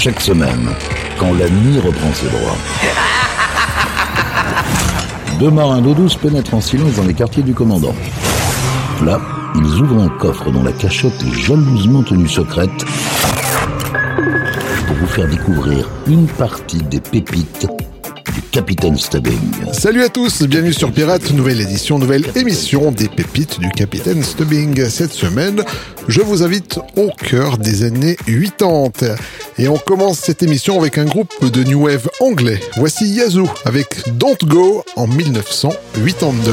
Chaque semaine, quand la nuit reprend ses droits. Deux marins d'eau douce pénètrent en silence dans les quartiers du commandant. Là, ils ouvrent un coffre dont la cachette est jalousement tenue secrète pour vous faire découvrir une partie des pépites du Capitaine Stubbing. Salut à tous, bienvenue sur Pirate, nouvelle édition, nouvelle émission des pépites du Capitaine Stubbing. Cette semaine, je vous invite au cœur des années 80. Et on commence cette émission avec un groupe de New Wave anglais. Voici Yazoo avec Don't Go en 1982.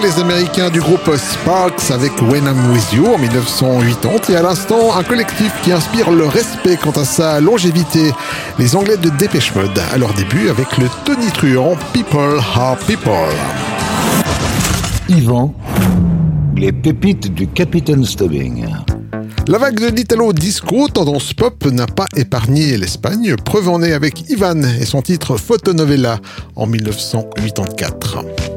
Les Américains du groupe Sparks avec When I'm With You en 1980 et à l'instant un collectif qui inspire le respect quant à sa longévité, les Anglais de Dépêche Mode à leur début avec le Tony Truant People Are People. Yvan, les pépites du Capitaine Stubbing. La vague de l'Italo Disco, tendance pop, n'a pas épargné l'Espagne, preuve en est avec Ivan et son titre Fotonovella en 1984.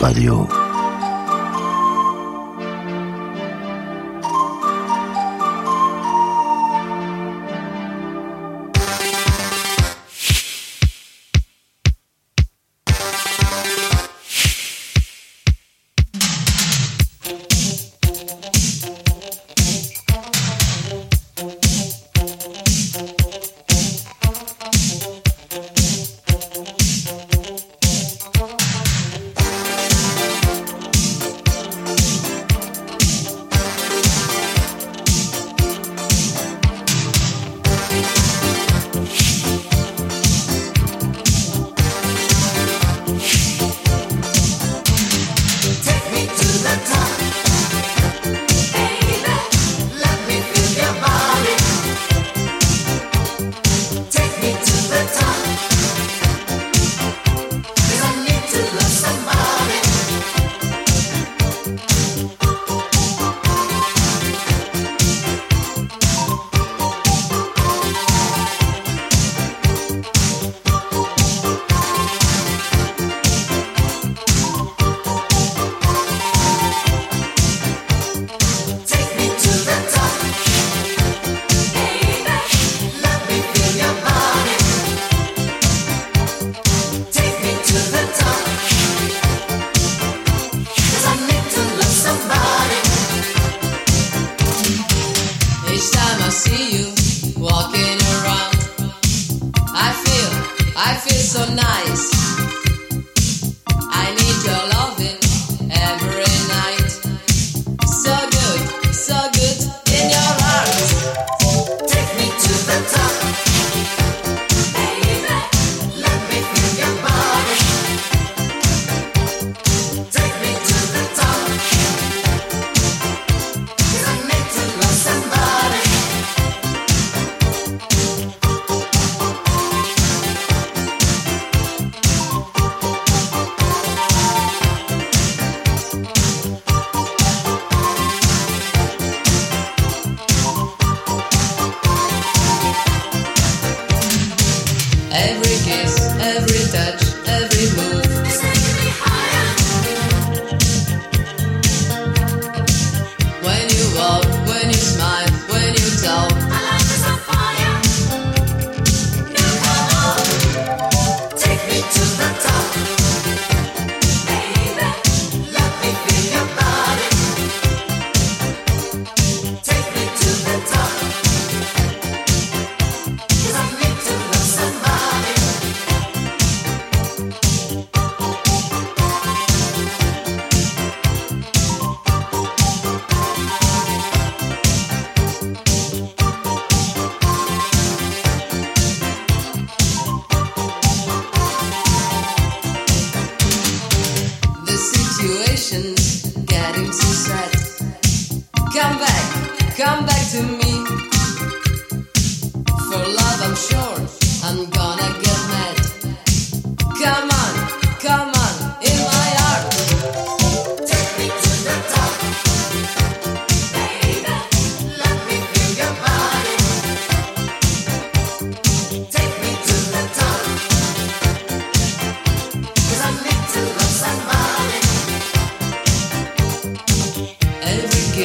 Radio.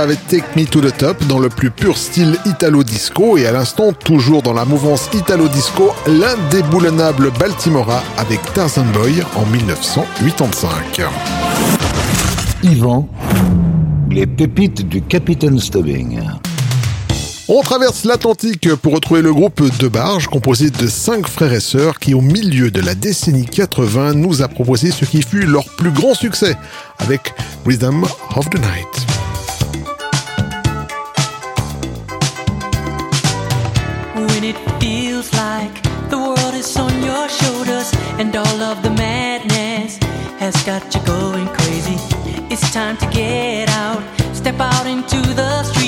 avec Take Me to the Top dans le plus pur style italo-disco et à l'instant, toujours dans la mouvance italo-disco, l'indéboulonnable Baltimora avec Tarzan Boy en 1985. Yvan, les pépites du Capitaine Stubbing. On traverse l'Atlantique pour retrouver le groupe De Barge, composé de cinq frères et sœurs qui, au milieu de la décennie 80, nous a proposé ce qui fut leur plus grand succès avec Rhythm of the Night. When it feels like the world is on your shoulders. And all of the madness has got you going crazy, it's time to get out, step out into the street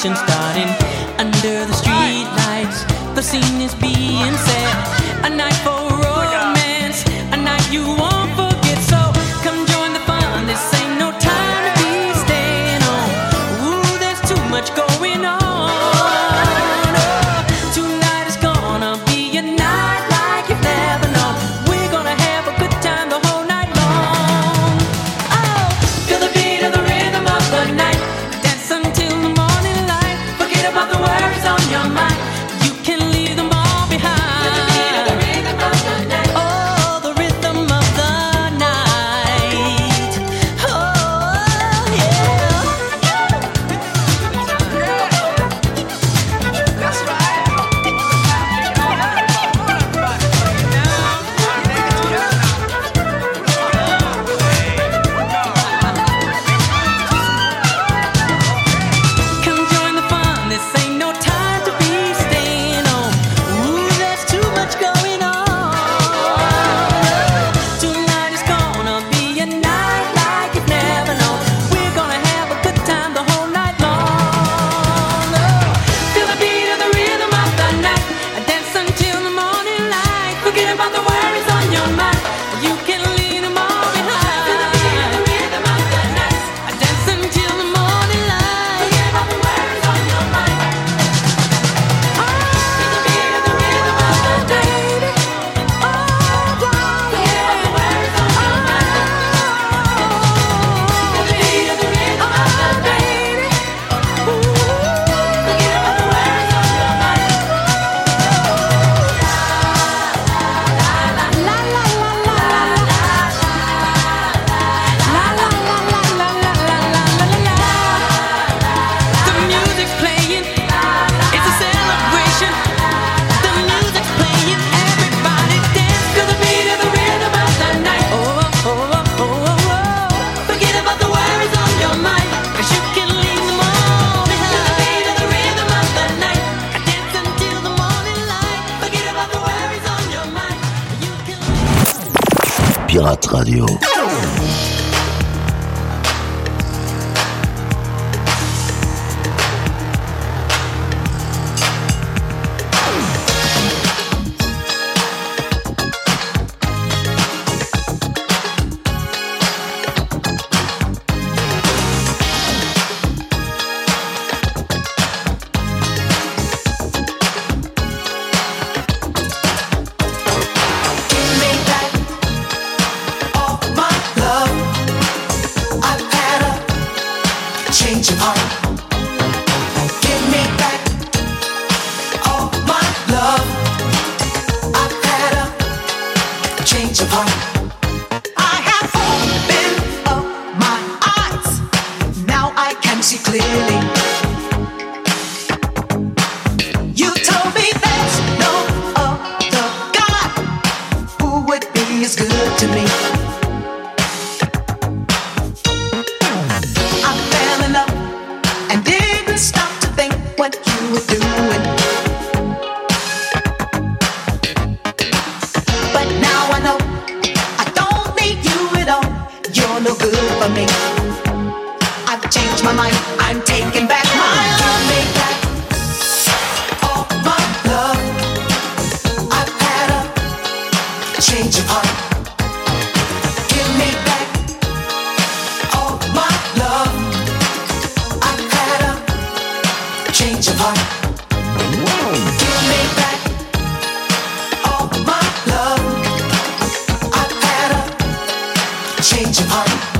celebration starting under the street lights. The scene is being set. A night for oh romance. A night you won't がかかるよ。Pirate Radio. avant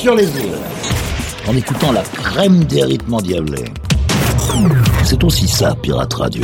sur les îles, en écoutant la crème des rythmes endiablés. C'est aussi ça, Pirate Radio.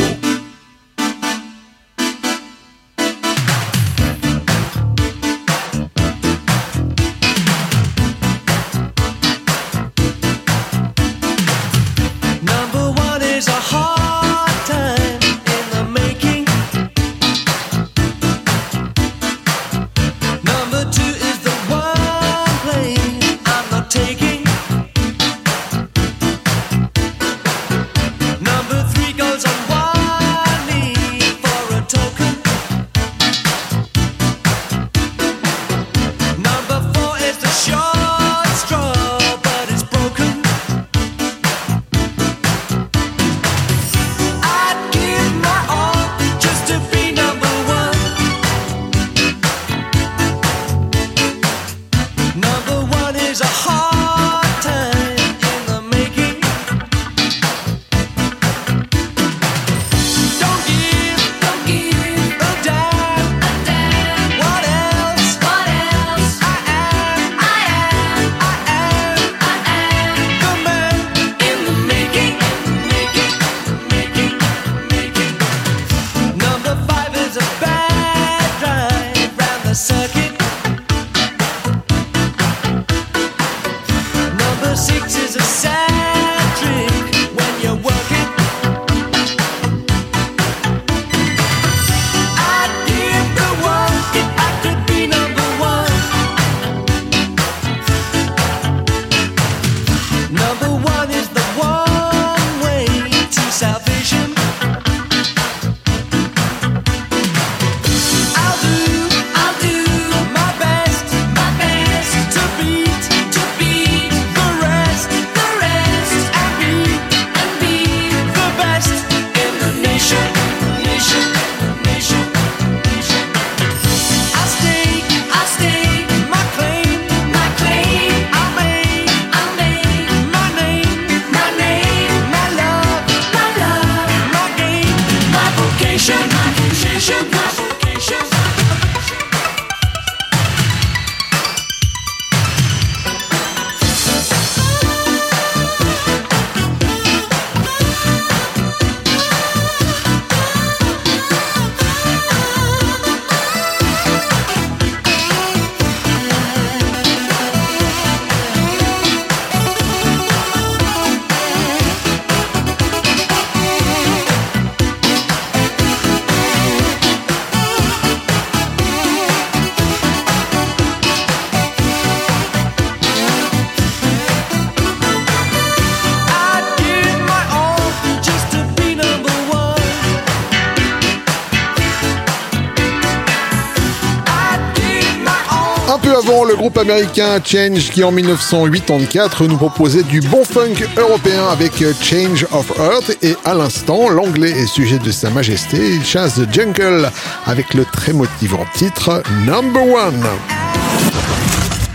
Groupe américain Change qui en 1984 nous proposait du bon funk européen avec Change of Earth et à l'instant l'anglais est sujet de sa majesté, il chasse The Jungle avec le très motivant titre Number One.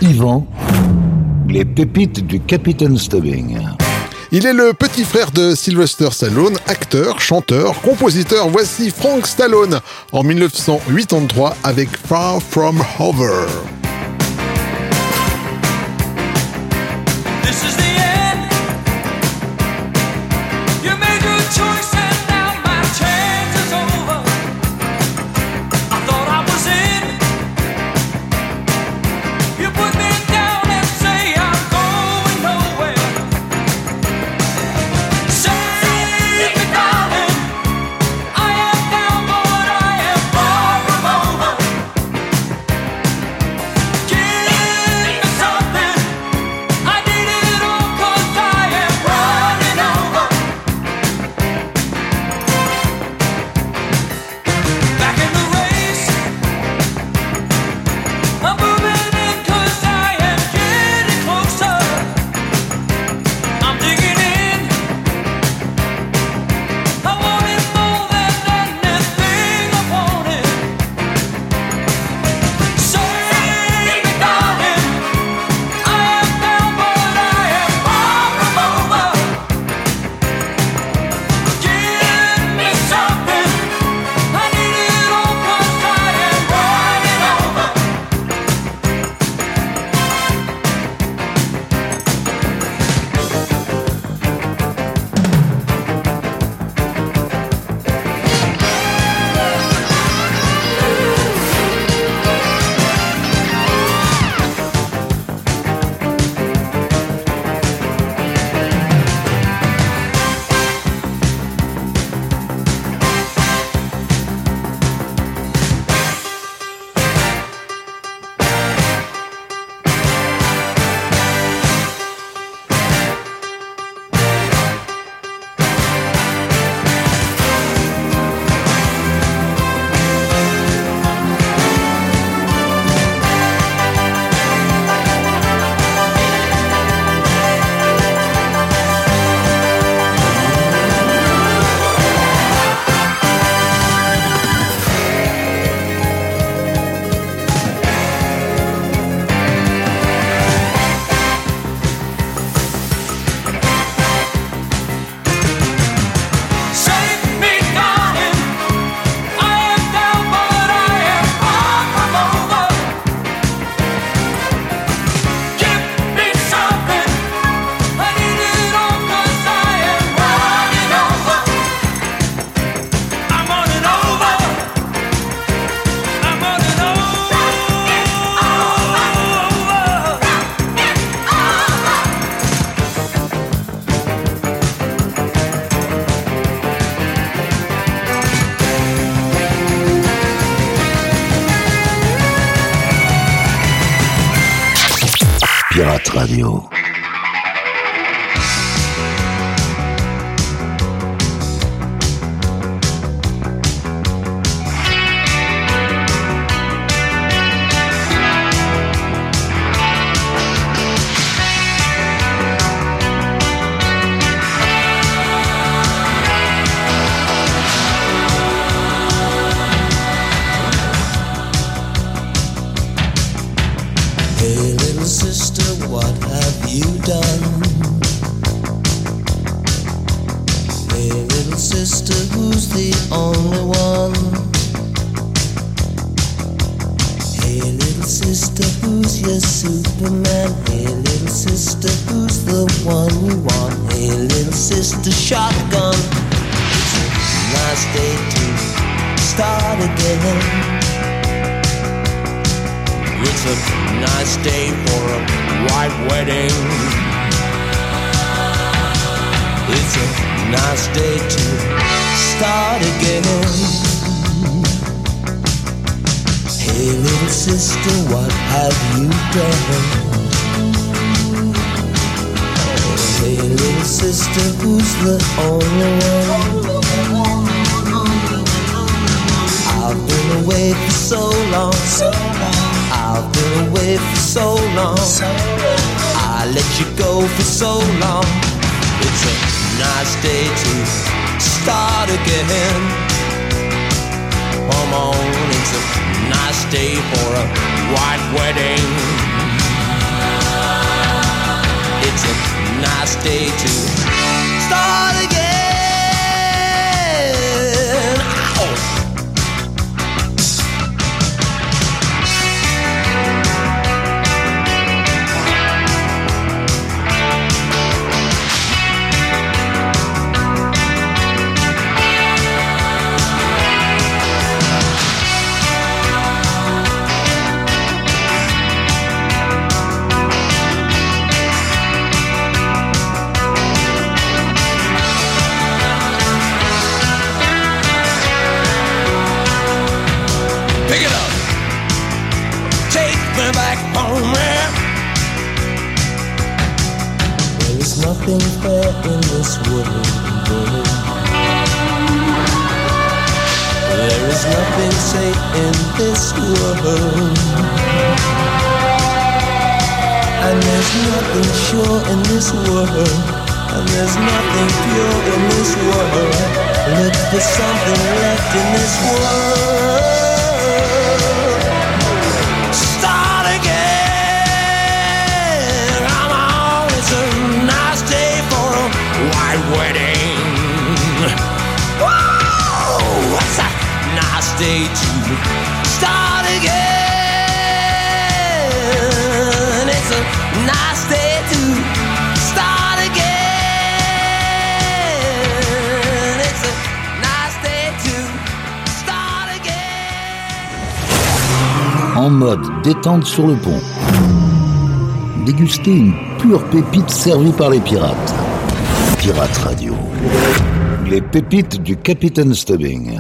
Yvan, les pépites du Capitaine Stubbing. Il est le petit frère de Sylvester Stallone, acteur, chanteur, compositeur. Voici Frank Stallone en 1983 avec Far From Over. Radio. Nice day to start again. Come on, it's a nice day for a white wedding. It's a nice day to start again. This world. There is nothing safe in this world. And there's nothing sure in this world. And there's nothing pure in this world. Look for something left in this world. White wedding. Whoa, it's a nice day to start again. It's a nice day to start again. It's a nice day to start again. En mode détente sur le pont. Déguster une pure pépite servie par les pirates. Pirate Radio. Les pépites du Capitaine Stubbing.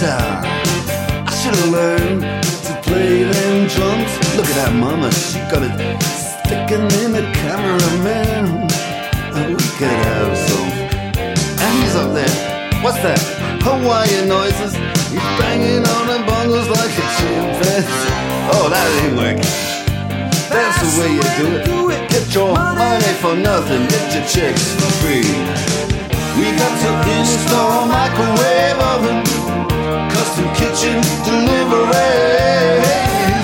Guitar. I should have learned to play them drums. Look at that mama, she got it sticking in the cameraman. And we could have some. And he's up there. What's that? Hawaiian noises. He's banging on the bongos like a chimpanzee. Oh, that ain't working. That's the way you do it. Get your money for nothing, get your chicks for free. We got to install microwave oven, custom kitchen deliveries.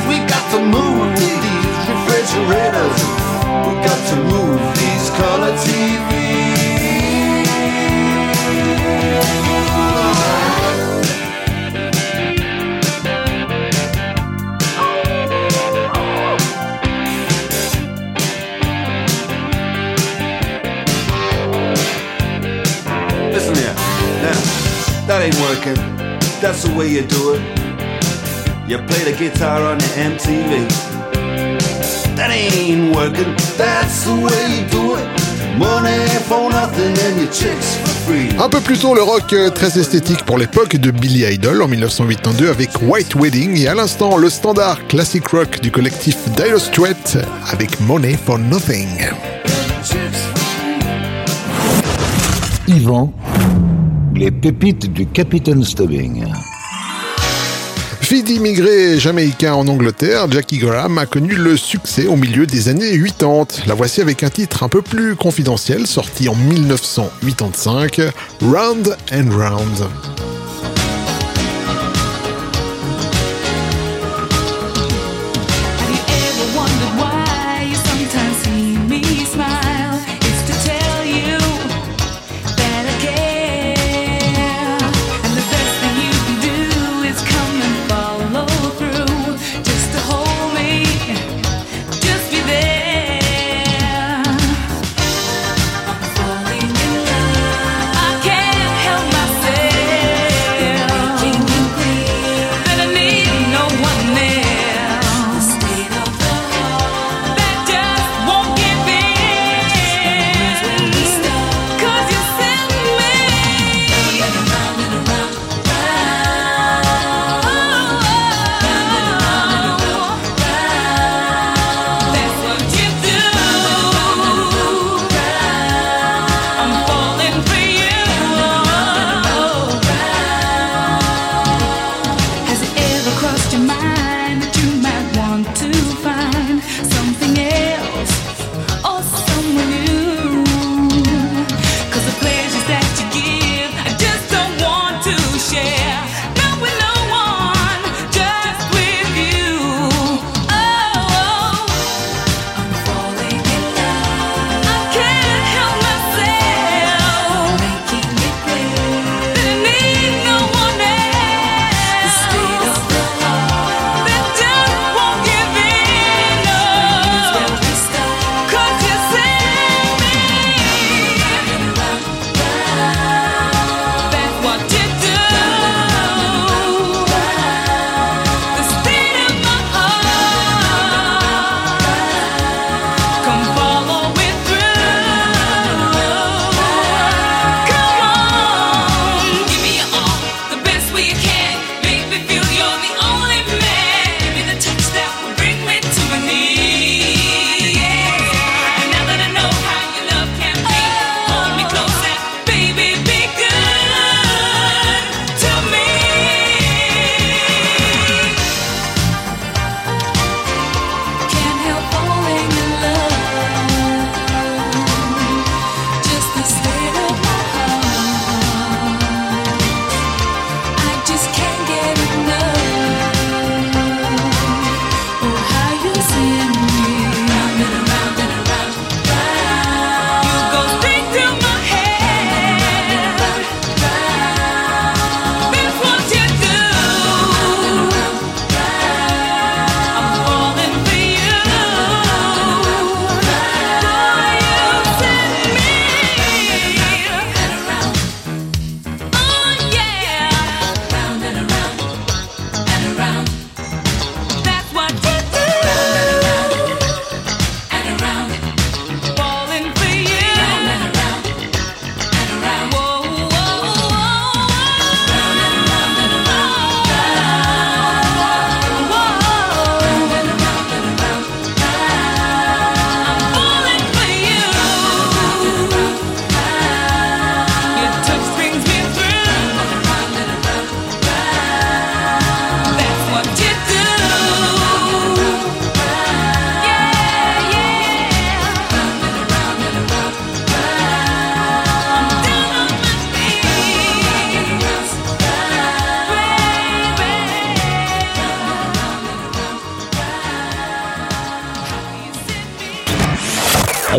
We got to move these refrigerators. We got to move these color TVs. Listen here. Now, that ain't working. That's the way you do it. You play the guitar on the MTV. That ain't working. That's the way you do it. Money for nothing and your chicks for free. Un peu plus tôt, le rock euh, très esthétique pour l'époque de Billy Idol en 1982 avec White Wedding et à l'instant le standard classic rock du collectif Dire Straits avec Money for Nothing. Yvan, les pépites du Capitaine Stubbing. Fille d'immigrés jamaïcains en Angleterre, Jackie Graham a connu le succès au milieu des années 80. La voici avec un titre un peu plus confidentiel sorti en 1985, Round and Round.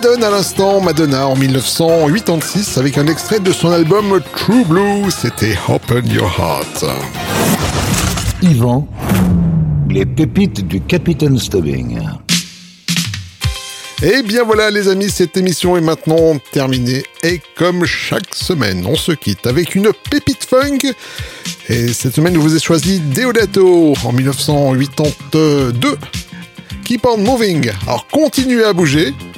Madonna à l'instant, Madonna en 1986 avec un extrait de son album True Blue, c'était Open Your Heart. Yvan, les pépites du Capitaine Stubbing. Et bien voilà les amis, cette émission est maintenant terminée et comme chaque semaine, on se quitte avec une pépite funk. Et cette semaine, je vous ai choisi Deodato en 1982. Keep on moving. Alors continuez à bouger